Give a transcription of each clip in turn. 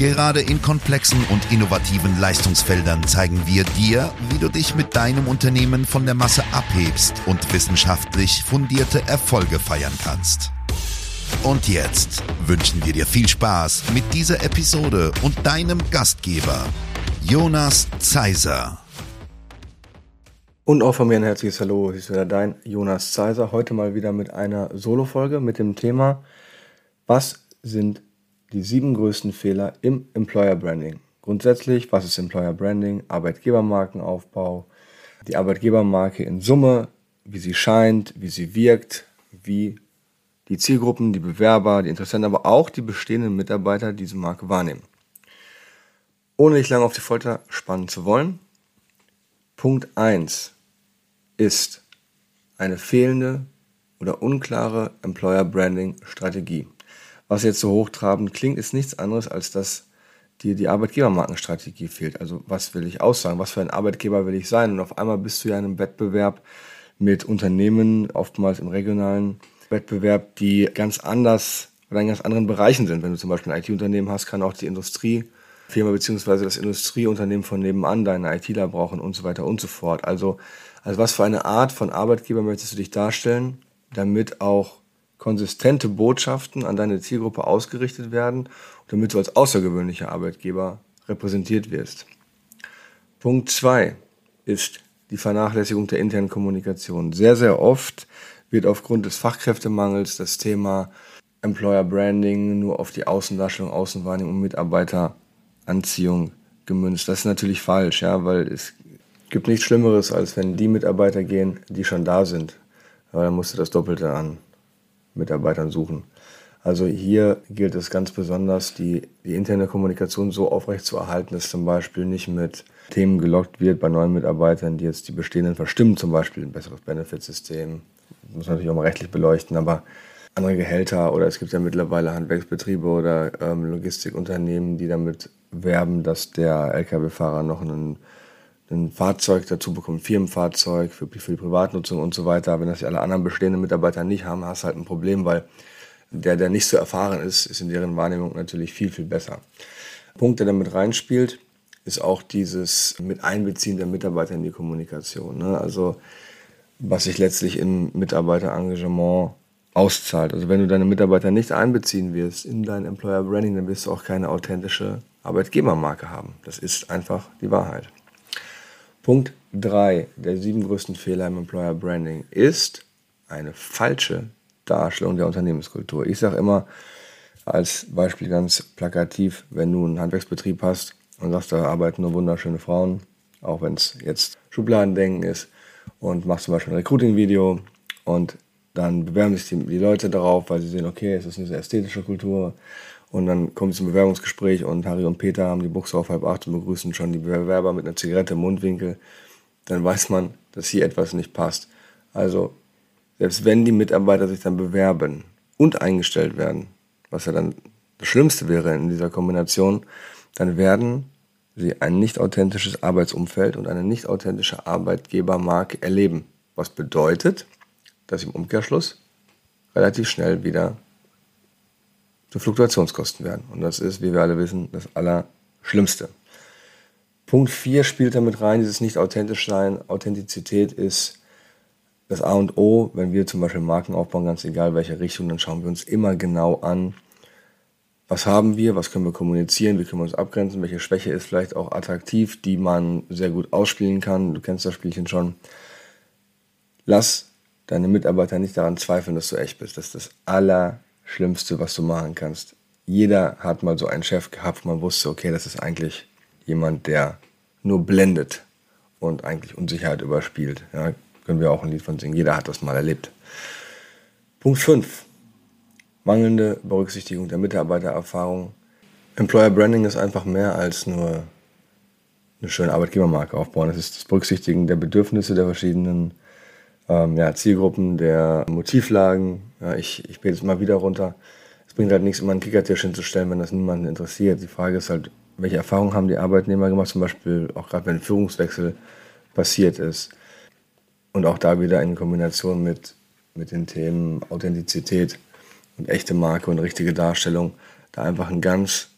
Gerade in komplexen und innovativen Leistungsfeldern zeigen wir dir, wie du dich mit deinem Unternehmen von der Masse abhebst und wissenschaftlich fundierte Erfolge feiern kannst. Und jetzt wünschen wir dir viel Spaß mit dieser Episode und deinem Gastgeber, Jonas Zeiser. Und auch von mir ein herzliches Hallo, hier ist wieder dein Jonas Zeiser. Heute mal wieder mit einer Solo-Folge mit dem Thema, was sind die sieben größten Fehler im Employer Branding. Grundsätzlich, was ist Employer Branding? Arbeitgebermarkenaufbau, die Arbeitgebermarke in Summe, wie sie scheint, wie sie wirkt, wie die Zielgruppen, die Bewerber, die Interessenten, aber auch die bestehenden Mitarbeiter diese Marke wahrnehmen. Ohne dich lange auf die Folter spannen zu wollen, Punkt 1 ist eine fehlende oder unklare Employer Branding Strategie was jetzt so hochtrabend klingt, ist nichts anderes, als dass dir die Arbeitgebermarkenstrategie fehlt. Also was will ich aussagen? Was für ein Arbeitgeber will ich sein? Und auf einmal bist du ja in einem Wettbewerb mit Unternehmen, oftmals im regionalen Wettbewerb, die ganz anders oder in ganz anderen Bereichen sind. Wenn du zum Beispiel ein IT-Unternehmen hast, kann auch die Industriefirma bzw. das Industrieunternehmen von nebenan deine ITler brauchen und so weiter und so fort. Also, also was für eine Art von Arbeitgeber möchtest du dich darstellen, damit auch konsistente Botschaften an deine Zielgruppe ausgerichtet werden, damit du als außergewöhnlicher Arbeitgeber repräsentiert wirst. Punkt 2 ist die Vernachlässigung der internen Kommunikation. Sehr, sehr oft wird aufgrund des Fachkräftemangels das Thema Employer Branding nur auf die Außendarstellung, Außenwahrnehmung und Mitarbeiteranziehung gemünzt. Das ist natürlich falsch, ja, weil es gibt nichts Schlimmeres, als wenn die Mitarbeiter gehen, die schon da sind. Aber dann musst du das Doppelte an Mitarbeitern suchen. Also hier gilt es ganz besonders, die, die interne Kommunikation so aufrecht zu erhalten, dass zum Beispiel nicht mit Themen gelockt wird bei neuen Mitarbeitern, die jetzt die bestehenden verstimmen, zum Beispiel ein besseres Benefitsystem, muss man natürlich auch mal rechtlich beleuchten, aber andere Gehälter oder es gibt ja mittlerweile Handwerksbetriebe oder ähm, Logistikunternehmen, die damit werben, dass der Lkw-Fahrer noch einen ein Fahrzeug dazu bekommen, ein Firmenfahrzeug für, für die Privatnutzung und so weiter. Wenn das alle anderen bestehenden Mitarbeiter nicht haben, hast du halt ein Problem, weil der, der nicht so erfahren ist, ist in deren Wahrnehmung natürlich viel, viel besser. Punkt, der damit reinspielt, ist auch dieses mit Einbeziehen der Mitarbeiter in die Kommunikation. Ne? Also was sich letztlich im Mitarbeiterengagement auszahlt. Also wenn du deine Mitarbeiter nicht einbeziehen wirst in dein Employer Branding, dann wirst du auch keine authentische Arbeitgebermarke haben. Das ist einfach die Wahrheit. Punkt 3 der sieben größten Fehler im Employer Branding ist eine falsche Darstellung der Unternehmenskultur. Ich sage immer als Beispiel ganz plakativ, wenn du einen Handwerksbetrieb hast und sagst, da arbeiten nur wunderschöne Frauen, auch wenn es jetzt Schubladendenken ist, und machst zum Beispiel ein Recruiting-Video und dann bewerben sich die, die, Leute darauf, weil sie sehen, okay, es ist eine sehr ästhetische Kultur und dann kommt es zum Bewerbungsgespräch und Harry und Peter haben die Buchse auf halb acht und begrüßen schon die Bewerber mit einer Zigarette im Mundwinkel. Dann weiß man, dass hier etwas nicht passt. Also, selbst wenn die Mitarbeiter sich dann bewerben und eingestellt werden, was ja dann das Schlimmste wäre in dieser Kombination, dann werden sie ein nicht authentisches Arbeitsumfeld und eine nicht authentische Arbeitgebermarke erleben. Was bedeutet, dass im Umkehrschluss relativ schnell wieder zu Fluktuationskosten werden. Und das ist, wie wir alle wissen, das Allerschlimmste. Punkt 4 spielt damit rein, dieses nicht authentisch sein. Authentizität ist das A und O. Wenn wir zum Beispiel Marken aufbauen, ganz egal welche Richtung, dann schauen wir uns immer genau an, was haben wir, was können wir kommunizieren, wie können wir uns abgrenzen, welche Schwäche ist vielleicht auch attraktiv, die man sehr gut ausspielen kann. Du kennst das Spielchen schon. Lass deine Mitarbeiter nicht daran zweifeln, dass du echt bist. Das ist das aller Schlimmste, was du machen kannst. Jeder hat mal so einen Chef gehabt, man wusste, okay, das ist eigentlich jemand, der nur blendet und eigentlich Unsicherheit überspielt. Ja, können wir auch ein Lied von singen. Jeder hat das mal erlebt. Punkt 5. Mangelnde Berücksichtigung der Mitarbeitererfahrung. Employer Branding ist einfach mehr als nur eine schöne Arbeitgebermarke aufbauen. Es ist das Berücksichtigen der Bedürfnisse der verschiedenen ähm, ja, Zielgruppen, der Motivlagen. Ja, ich, ich bete es mal wieder runter. Es bringt halt nichts, immer einen Kickertisch hinzustellen, wenn das niemanden interessiert. Die Frage ist halt, welche Erfahrungen haben die Arbeitnehmer gemacht, zum Beispiel auch gerade wenn ein Führungswechsel passiert ist. Und auch da wieder in Kombination mit, mit den Themen Authentizität und echte Marke und richtige Darstellung, da einfach einen ganz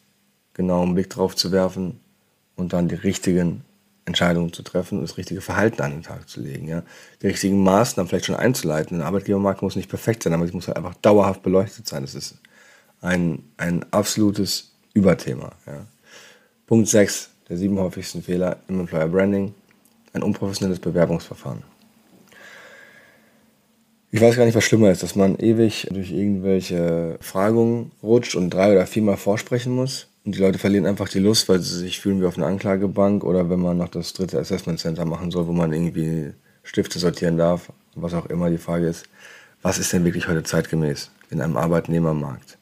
genauen Blick drauf zu werfen und dann die richtigen Entscheidungen zu treffen und das richtige Verhalten an den Tag zu legen. Ja? Die richtigen Maßnahmen vielleicht schon einzuleiten. Eine Arbeitgebermarke muss nicht perfekt sein, aber sie muss halt einfach dauerhaft beleuchtet sein. Das ist ein, ein absolutes Überthema. Ja? Punkt 6 der sieben häufigsten Fehler im Employer Branding, ein unprofessionelles Bewerbungsverfahren. Ich weiß gar nicht, was schlimmer ist, dass man ewig durch irgendwelche Fragungen rutscht und drei oder viermal vorsprechen muss und die Leute verlieren einfach die Lust, weil sie sich fühlen wie auf einer Anklagebank oder wenn man noch das dritte Assessment Center machen soll, wo man irgendwie Stifte sortieren darf, was auch immer die Frage ist, was ist denn wirklich heute zeitgemäß in einem Arbeitnehmermarkt?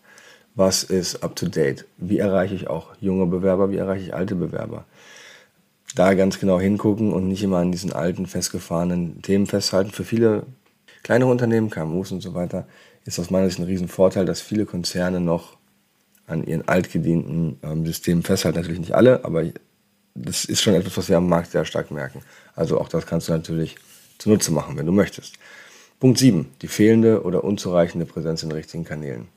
Was ist up to date? Wie erreiche ich auch junge Bewerber? Wie erreiche ich alte Bewerber? Da ganz genau hingucken und nicht immer an diesen alten, festgefahrenen Themen festhalten. Für viele kleinere Unternehmen, KMUs und so weiter, ist aus meiner Sicht ein Riesenvorteil, dass viele Konzerne noch an ihren altgedienten ähm, Systemen festhalten. Natürlich nicht alle, aber das ist schon etwas, was wir am Markt sehr stark merken. Also auch das kannst du natürlich zunutze machen, wenn du möchtest. Punkt 7. Die fehlende oder unzureichende Präsenz in richtigen Kanälen.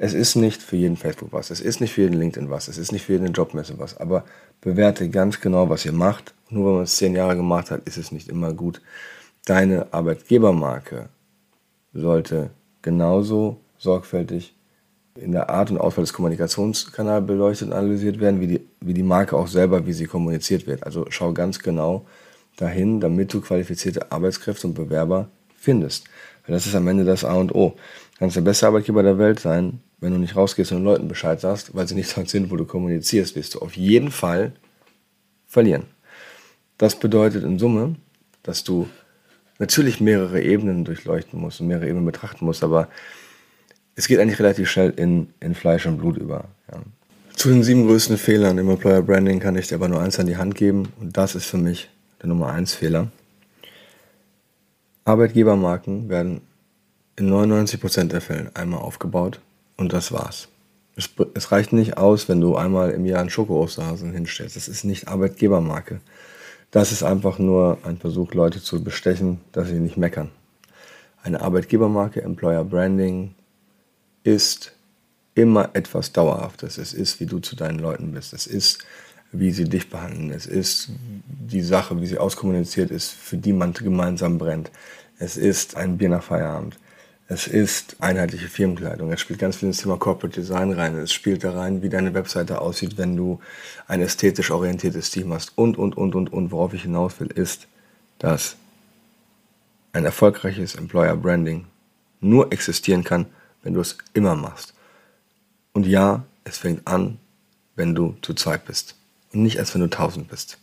Es ist nicht für jeden Facebook was, es ist nicht für jeden LinkedIn was, es ist nicht für jeden Jobmesse was, aber bewerte ganz genau, was ihr macht. Nur wenn man es zehn Jahre gemacht hat, ist es nicht immer gut. Deine Arbeitgebermarke sollte genauso sorgfältig in der Art und Auswahl des Kommunikationskanals beleuchtet und analysiert werden, wie die, wie die Marke auch selber, wie sie kommuniziert wird. Also schau ganz genau dahin, damit du qualifizierte Arbeitskräfte und Bewerber findest. Weil das ist am Ende das A und O. Du kannst der beste Arbeitgeber der Welt sein, wenn du nicht rausgehst und den Leuten Bescheid sagst, weil sie nicht dort sind, wo du kommunizierst, wirst du auf jeden Fall verlieren. Das bedeutet in Summe, dass du natürlich mehrere Ebenen durchleuchten musst und mehrere Ebenen betrachten musst, aber es geht eigentlich relativ schnell in, in Fleisch und Blut über. Ja. Zu den sieben größten Fehlern im Employer Branding kann ich dir aber nur eins an die Hand geben und das ist für mich der Nummer eins Fehler. Arbeitgebermarken werden in 99% der Fällen einmal aufgebaut und das war's. Es, es reicht nicht aus, wenn du einmal im Jahr einen Schoko-Osterhasen hinstellst. Das ist nicht Arbeitgebermarke. Das ist einfach nur ein Versuch, Leute zu bestechen, dass sie nicht meckern. Eine Arbeitgebermarke, Employer Branding, ist immer etwas Dauerhaftes. Es ist, wie du zu deinen Leuten bist. Es ist, wie sie dich behandeln. Es ist die Sache, wie sie auskommuniziert ist, für die man gemeinsam brennt. Es ist ein Bier nach Feierabend. Es ist einheitliche Firmenkleidung. Es spielt ganz viel ins Thema Corporate Design rein. Es spielt da rein, wie deine Webseite aussieht, wenn du ein ästhetisch orientiertes Team hast. Und, und, und, und, und. Worauf ich hinaus will, ist, dass ein erfolgreiches Employer Branding nur existieren kann, wenn du es immer machst. Und ja, es fängt an, wenn du zu zweit bist und nicht erst, wenn du tausend bist.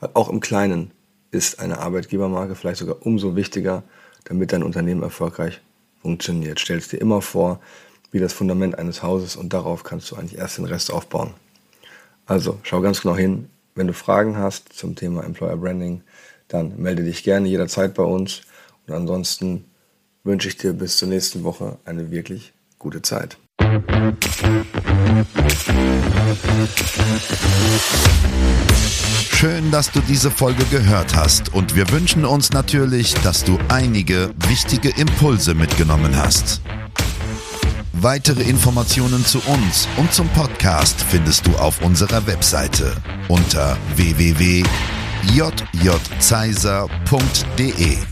Weil auch im Kleinen ist eine Arbeitgebermarke vielleicht sogar umso wichtiger, damit dein Unternehmen erfolgreich funktioniert. Stell es dir immer vor, wie das Fundament eines Hauses und darauf kannst du eigentlich erst den Rest aufbauen. Also schau ganz genau hin. Wenn du Fragen hast zum Thema Employer Branding, dann melde dich gerne jederzeit bei uns. Und ansonsten wünsche ich dir bis zur nächsten Woche eine wirklich gute Zeit. Schön, dass du diese Folge gehört hast und wir wünschen uns natürlich, dass du einige wichtige Impulse mitgenommen hast. Weitere Informationen zu uns und zum Podcast findest du auf unserer Webseite unter www.jjzeiser.de.